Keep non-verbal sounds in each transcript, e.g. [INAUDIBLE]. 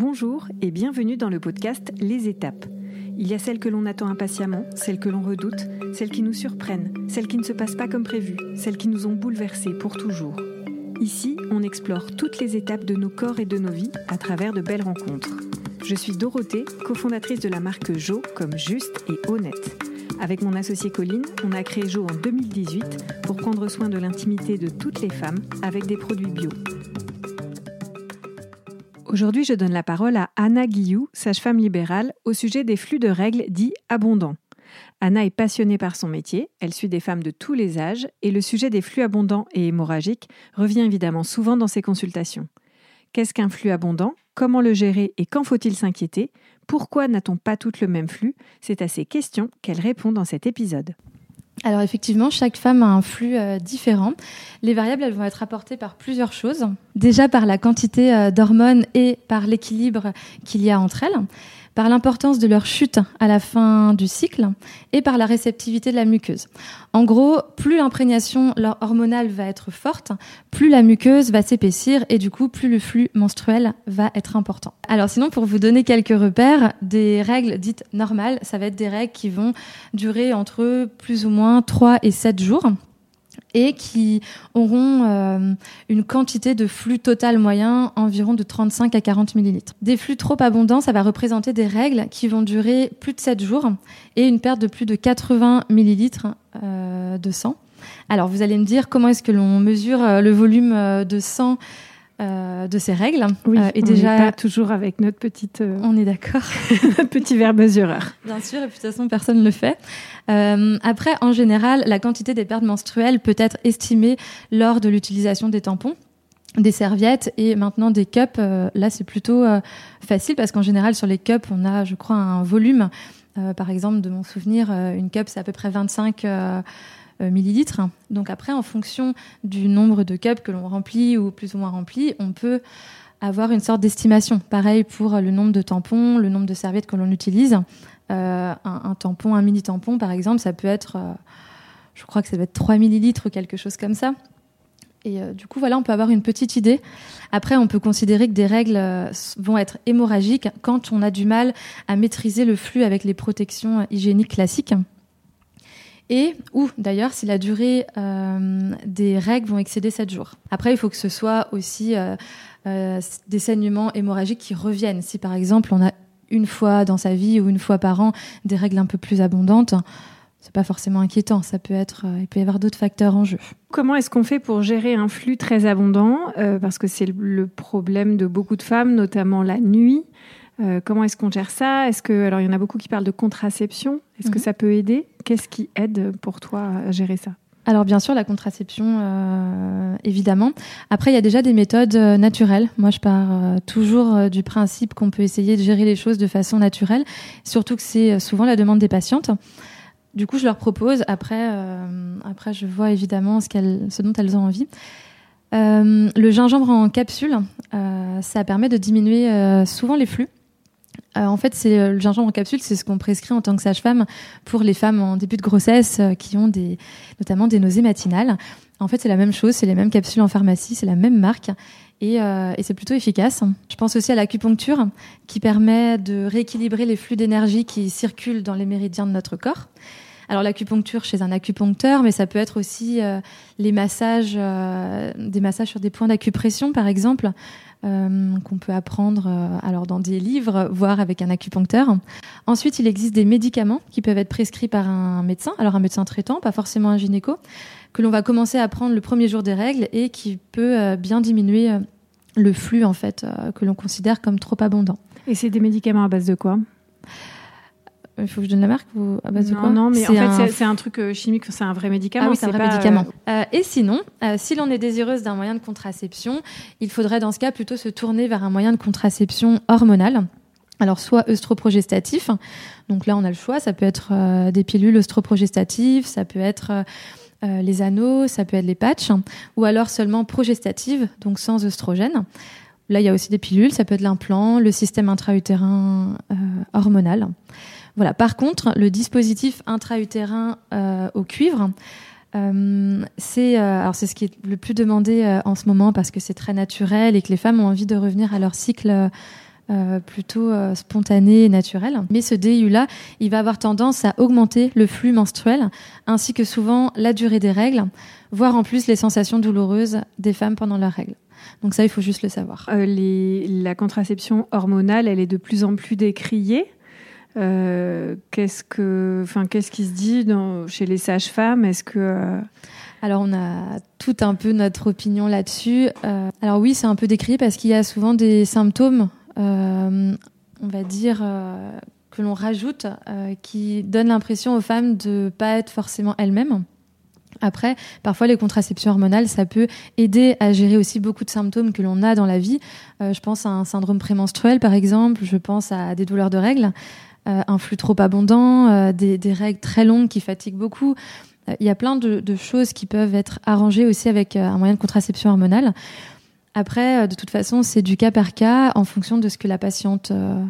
Bonjour et bienvenue dans le podcast Les étapes. Il y a celles que l'on attend impatiemment, celles que l'on redoute, celles qui nous surprennent, celles qui ne se passent pas comme prévu, celles qui nous ont bouleversés pour toujours. Ici, on explore toutes les étapes de nos corps et de nos vies à travers de belles rencontres. Je suis Dorothée, cofondatrice de la marque Jo comme juste et honnête. Avec mon associé Colline, on a créé Jo en 2018 pour prendre soin de l'intimité de toutes les femmes avec des produits bio. Aujourd'hui, je donne la parole à Anna Guillou, sage-femme libérale, au sujet des flux de règles dits abondants. Anna est passionnée par son métier, elle suit des femmes de tous les âges et le sujet des flux abondants et hémorragiques revient évidemment souvent dans ses consultations. Qu'est-ce qu'un flux abondant? Comment le gérer et quand faut-il s'inquiéter? Pourquoi n'a-t-on pas toutes le même flux? C'est à ces questions qu'elle répond dans cet épisode. Alors effectivement, chaque femme a un flux euh, différent. Les variables, elles vont être apportées par plusieurs choses. Déjà par la quantité euh, d'hormones et par l'équilibre qu'il y a entre elles par l'importance de leur chute à la fin du cycle et par la réceptivité de la muqueuse. En gros, plus l'imprégnation hormonale va être forte, plus la muqueuse va s'épaissir et du coup, plus le flux menstruel va être important. Alors sinon, pour vous donner quelques repères, des règles dites normales, ça va être des règles qui vont durer entre plus ou moins 3 et 7 jours et qui auront euh, une quantité de flux total moyen environ de 35 à 40 millilitres. Des flux trop abondants, ça va représenter des règles qui vont durer plus de 7 jours et une perte de plus de 80 millilitres euh, de sang. Alors vous allez me dire comment est-ce que l'on mesure euh, le volume de sang euh, de ces règles. Oui, euh, et on déjà pas toujours avec notre petite. Euh, on est d'accord. [LAUGHS] petit verre mesureur. Bien sûr, et puis de toute façon personne ne le fait. après, en général, la quantité des pertes menstruelles peut être estimée lors de l'utilisation des tampons des serviettes et maintenant des cups. là, c'est plutôt facile parce qu'en général, sur les cups, on a, je crois, un volume. par exemple, de mon souvenir, une cup, c'est à peu près 25 euh, millilitres. Donc après, en fonction du nombre de cups que l'on remplit ou plus ou moins remplit, on peut avoir une sorte d'estimation. Pareil pour le nombre de tampons, le nombre de serviettes que l'on utilise. Euh, un, tampon, un mini tampon, par exemple, ça peut être, euh, je crois que ça doit être 3 millilitres ou quelque chose comme ça. Et du coup, voilà, on peut avoir une petite idée. Après, on peut considérer que des règles vont être hémorragiques quand on a du mal à maîtriser le flux avec les protections hygiéniques classiques et ou d'ailleurs si la durée euh, des règles vont excéder 7 jours. Après, il faut que ce soit aussi euh, euh, des saignements hémorragiques qui reviennent. Si par exemple on a une fois dans sa vie ou une fois par an des règles un peu plus abondantes, c'est pas forcément inquiétant. Ça peut être, il peut y avoir d'autres facteurs en jeu. Comment est-ce qu'on fait pour gérer un flux très abondant Parce que c'est le problème de beaucoup de femmes, notamment la nuit? Comment est-ce qu'on gère ça? Est-ce que alors il y en a beaucoup qui parlent de contraception. Est-ce que mhm. ça peut aider? Qu'est-ce qui aide pour toi à gérer ça? Alors bien sûr la contraception euh, évidemment. Après il y a déjà des méthodes euh, naturelles. Moi je pars toujours du principe qu'on peut essayer de gérer les choses de façon naturelle, surtout que c'est souvent la demande des patientes. Du coup je leur propose après je vois évidemment ce dont elles ont envie. le gingembre en capsule, ça permet de diminuer souvent les flux. Euh, en fait, c'est euh, le gingembre en capsule, c'est ce qu'on prescrit en tant que sage-femme pour les femmes en début de grossesse euh, qui ont des, notamment des nausées matinales. En fait, c'est la même chose, c'est les mêmes capsules en pharmacie, c'est la même marque. Et, et c'est plutôt efficace. Je pense aussi à l'acupuncture qui permet de rééquilibrer les flux d'énergie qui circulent dans les méridiens de notre corps. Alors l'acupuncture chez un acupuncteur, mais ça peut être aussi les massages, des massages sur des points d'acupression par exemple, euh, qu'on peut apprendre euh, alors dans des livres, voire avec un acupuncteur. Ensuite, il existe des médicaments qui peuvent être prescrits par un médecin, alors un médecin traitant, pas forcément un gynéco, que l'on va commencer à prendre le premier jour des règles et qui peut euh, bien diminuer le flux en fait que l'on considère comme trop abondant. Et c'est des médicaments à base de quoi? Il faut que je donne la marque ou à base non, de quoi Non, mais en fait, c'est un truc euh, chimique, c'est un vrai médicament. Ah oui, c'est un vrai médicament. Euh, et sinon, euh, si l'on est désireuse d'un moyen de contraception, il faudrait dans ce cas plutôt se tourner vers un moyen de contraception hormonal. Alors, soit œstroprogestatif, donc là on a le choix, ça peut être des pilules œstroprogestatives, ça peut être les anneaux, ça peut être les patchs, ou alors seulement progestatives, donc sans œstrogène. Là, il y a aussi des pilules, ça peut être l'implant, le système intra-utérin hormonal. Voilà. Par contre, le dispositif intra-utérin euh, au cuivre, euh, c'est euh, alors c'est ce qui est le plus demandé en ce moment parce que c'est très naturel et que les femmes ont envie de revenir à leur cycle plutôt spontané et naturel. Mais ce DIU-là, il va avoir tendance à augmenter le flux menstruel, ainsi que souvent la durée des règles, voire en plus les sensations douloureuses des femmes pendant leurs règles. Donc ça, il faut juste le savoir. La contraception hormonale, elle est de plus en plus décriée. Euh, qu'est-ce que, enfin, qu'est-ce qui se dit chez les sages-femmes? Est-ce que euh, alors on a tout un peu notre opinion là-dessus. Euh, alors oui, c'est un peu décrié parce qu'il y a souvent des symptômes, on va dire, que l'on rajoute, qui donnent l'impression aux femmes de pas être forcément elles-mêmes. Après, parfois les contraceptions hormonales, ça peut aider à gérer aussi beaucoup de symptômes que l'on a dans la vie. Je pense à un syndrome prémenstruel, par exemple. Je pense à des douleurs de règles, un flux trop abondant, euh, des, règles très longues qui fatiguent beaucoup. Euh, Il y a plein de, choses qui peuvent être arrangées aussi avec euh, un moyen de contraception hormonale. Après, euh, de toute façon, c'est du cas par cas en fonction de ce que la patiente euh,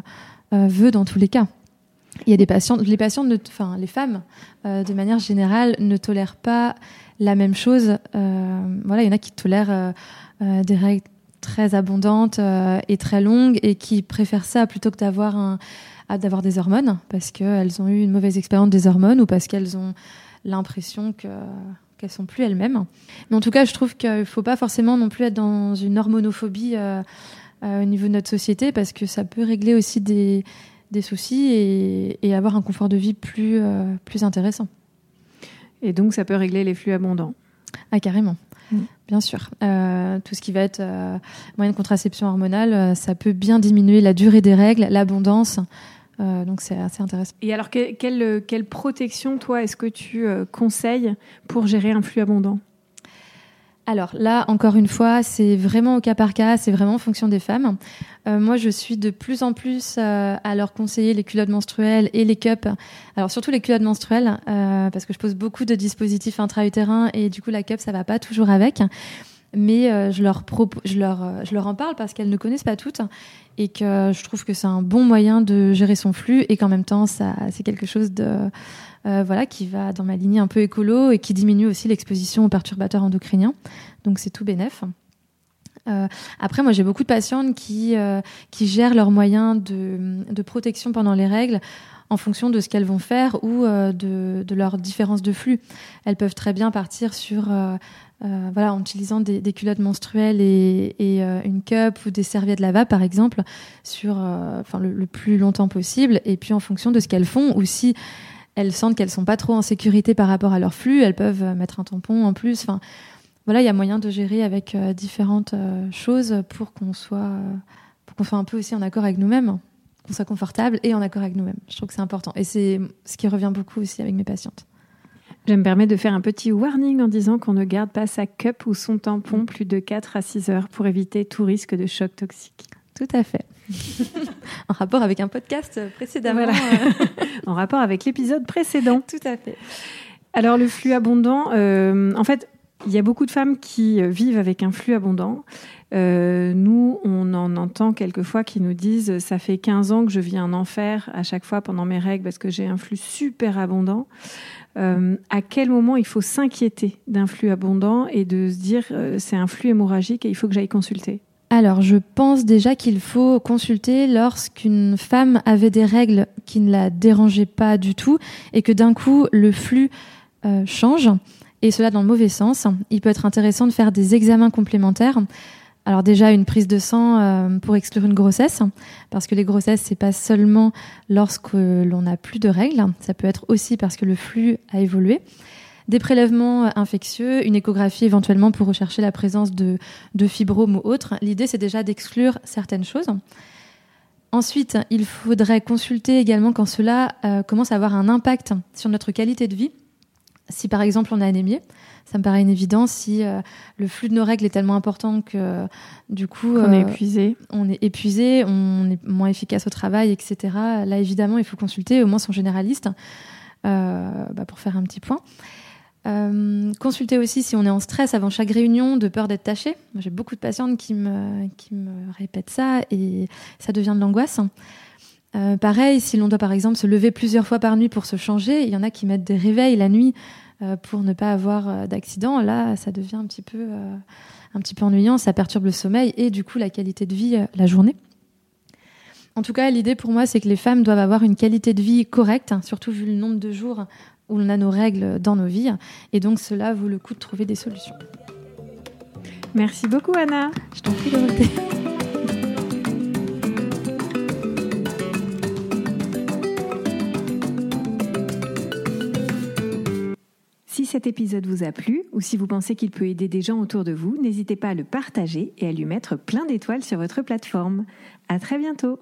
euh, veut dans tous les cas. Il y a des patientes, les enfin les femmes, euh, de manière générale, ne tolèrent pas la même chose. Euh, voilà, il y en a qui tolèrent euh, euh, des règles très abondantes euh, et très longues et qui préfèrent ça plutôt que d'avoir un, d'avoir des hormones parce qu'elles ont eu une mauvaise expérience des hormones ou parce qu'elles ont l'impression que qu'elles sont plus elles-mêmes. Mais en tout cas, je trouve qu'il faut pas forcément non plus être dans une hormonophobie euh, euh, au niveau de notre société parce que ça peut régler aussi des, des soucis et, et avoir un confort de vie plus, euh, plus intéressant. et donc ça peut régler les flux abondants Ah, carrément. Mm. Bien sûr. Euh, tout ce qui va être euh, moyen de contraception hormonale, euh, ça peut bien diminuer la durée des règles, l'abondance. Euh, donc c'est assez intéressant. Et alors, que- quelle, quelle protection, toi, est-ce que tu euh, conseilles pour gérer un flux abondant? Alors là, encore une fois, c'est vraiment au cas par cas, c'est vraiment en fonction des femmes. Euh, moi, je suis de plus en plus euh, à leur conseiller les culottes menstruelles et les cups. Alors surtout les culottes menstruelles, euh, parce que je pose beaucoup de dispositifs intra-utérins et du coup la cup, ça va pas toujours avec. Mais euh, je, leur je, leur, euh, je leur en parle parce qu'elles ne connaissent pas toutes et que je trouve que c'est un bon moyen de gérer son flux et qu'en même temps, c'est quelque chose de, euh, voilà, qui va dans ma lignée un peu écolo et qui diminue aussi l'exposition aux perturbateurs endocriniens. Donc c'est tout bénef. Après, moi, j'ai beaucoup de patientes qui, qui gèrent leurs moyens de, de protection pendant les règles en fonction de ce qu'elles vont faire ou de, de leur différence de flux. Elles peuvent très bien partir sur, euh, voilà, en utilisant des, des culottes menstruelles et, et euh, une cup ou des serviettes lavables, par exemple, sur, euh, enfin, le, le plus longtemps possible. Et puis, en fonction de ce qu'elles font, ou si elles sentent qu'elles sont pas trop en sécurité par rapport à leur flux, elles peuvent euh, mettre un tampon en plus. Enfin, voilà, il y a moyen de gérer avec euh, différentes euh, choses pour qu'on soit, pour qu'on soit un peu aussi en accord avec nous-mêmes, qu'on soit confortable et en accord avec nous-mêmes. Je trouve que c'est important. Et c'est ce qui revient beaucoup aussi avec mes patientes. Je me permets de faire un petit warning en disant qu'on ne garde pas sa cup ou son tampon plus de 4 à 6 heures pour éviter tout risque de choc toxique. Tout à fait. [LAUGHS] en rapport avec un podcast précédemment. Voilà. [LAUGHS] En rapport avec l'épisode précédent. tout à fait. Alors le flux abondant, euh, en fait, il y a beaucoup de femmes qui euh, vivent avec un flux abondant. Euh, nous, on en entend quelquefois qui nous disent « ça fait 15 ans que je vis un enfer à chaque fois pendant mes règles parce que j'ai un flux super abondant. Euh, À quel moment il faut s'inquiéter d'un flux abondant et de se dire c'est un flux hémorragique et il faut que j'aille consulter » Alors, je pense déjà qu'il faut consulter lorsqu'une femme avait des règles qui ne la dérangeaient pas du tout et que d'un coup, le flux change, et cela dans le mauvais sens. Il peut être intéressant de faire des examens complémentaires. Alors déjà, une prise de sang euh, pour exclure une grossesse, parce que les grossesses, c'est pas seulement lorsque l'on n'a plus de règles, ça peut être aussi parce que le flux a évolué. Des prélèvements euh, infectieux, une échographie éventuellement pour rechercher la présence de, fibromes ou autres. L'idée, c'est déjà d'exclure certaines choses. Ensuite, il faudrait consulter également quand cela euh, commence à avoir un impact sur notre qualité de vie. Si par exemple on a anémié, ça me paraît une évidence. Si euh, le flux de nos règles est tellement important que du coup est euh, épuisé on est épuisé, on est moins efficace au travail, etc. Là, évidemment, il faut consulter au moins son généraliste euh, bah, pour faire un petit point. Consulter aussi si on est en stress avant chaque réunion, de peur d'être taché. J'ai beaucoup de patientes qui me, qui me répètent ça et ça devient de l'angoisse. Euh, pareil, si l'on doit par exemple se lever plusieurs fois par nuit pour se changer, il y en a qui mettent des réveils la nuit euh, pour ne pas avoir euh, d'accident. Là, ça devient un petit peu, un petit peu ennuyant, ça perturbe le sommeil et du coup la qualité de vie la journée. En tout cas, l'idée pour moi, c'est que les femmes doivent avoir une qualité de vie correcte, hein, surtout vu le nombre de jours où on a nos règles dans nos vies. Et donc, cela vaut le coup de trouver des solutions. Merci beaucoup, Anna. Je t'en prie, Dorothée. Cet épisode vous a plu ou si vous pensez qu'il peut aider des gens autour de vous, n'hésitez pas à le partager et à lui mettre plein d'étoiles sur votre plateforme. À très bientôt!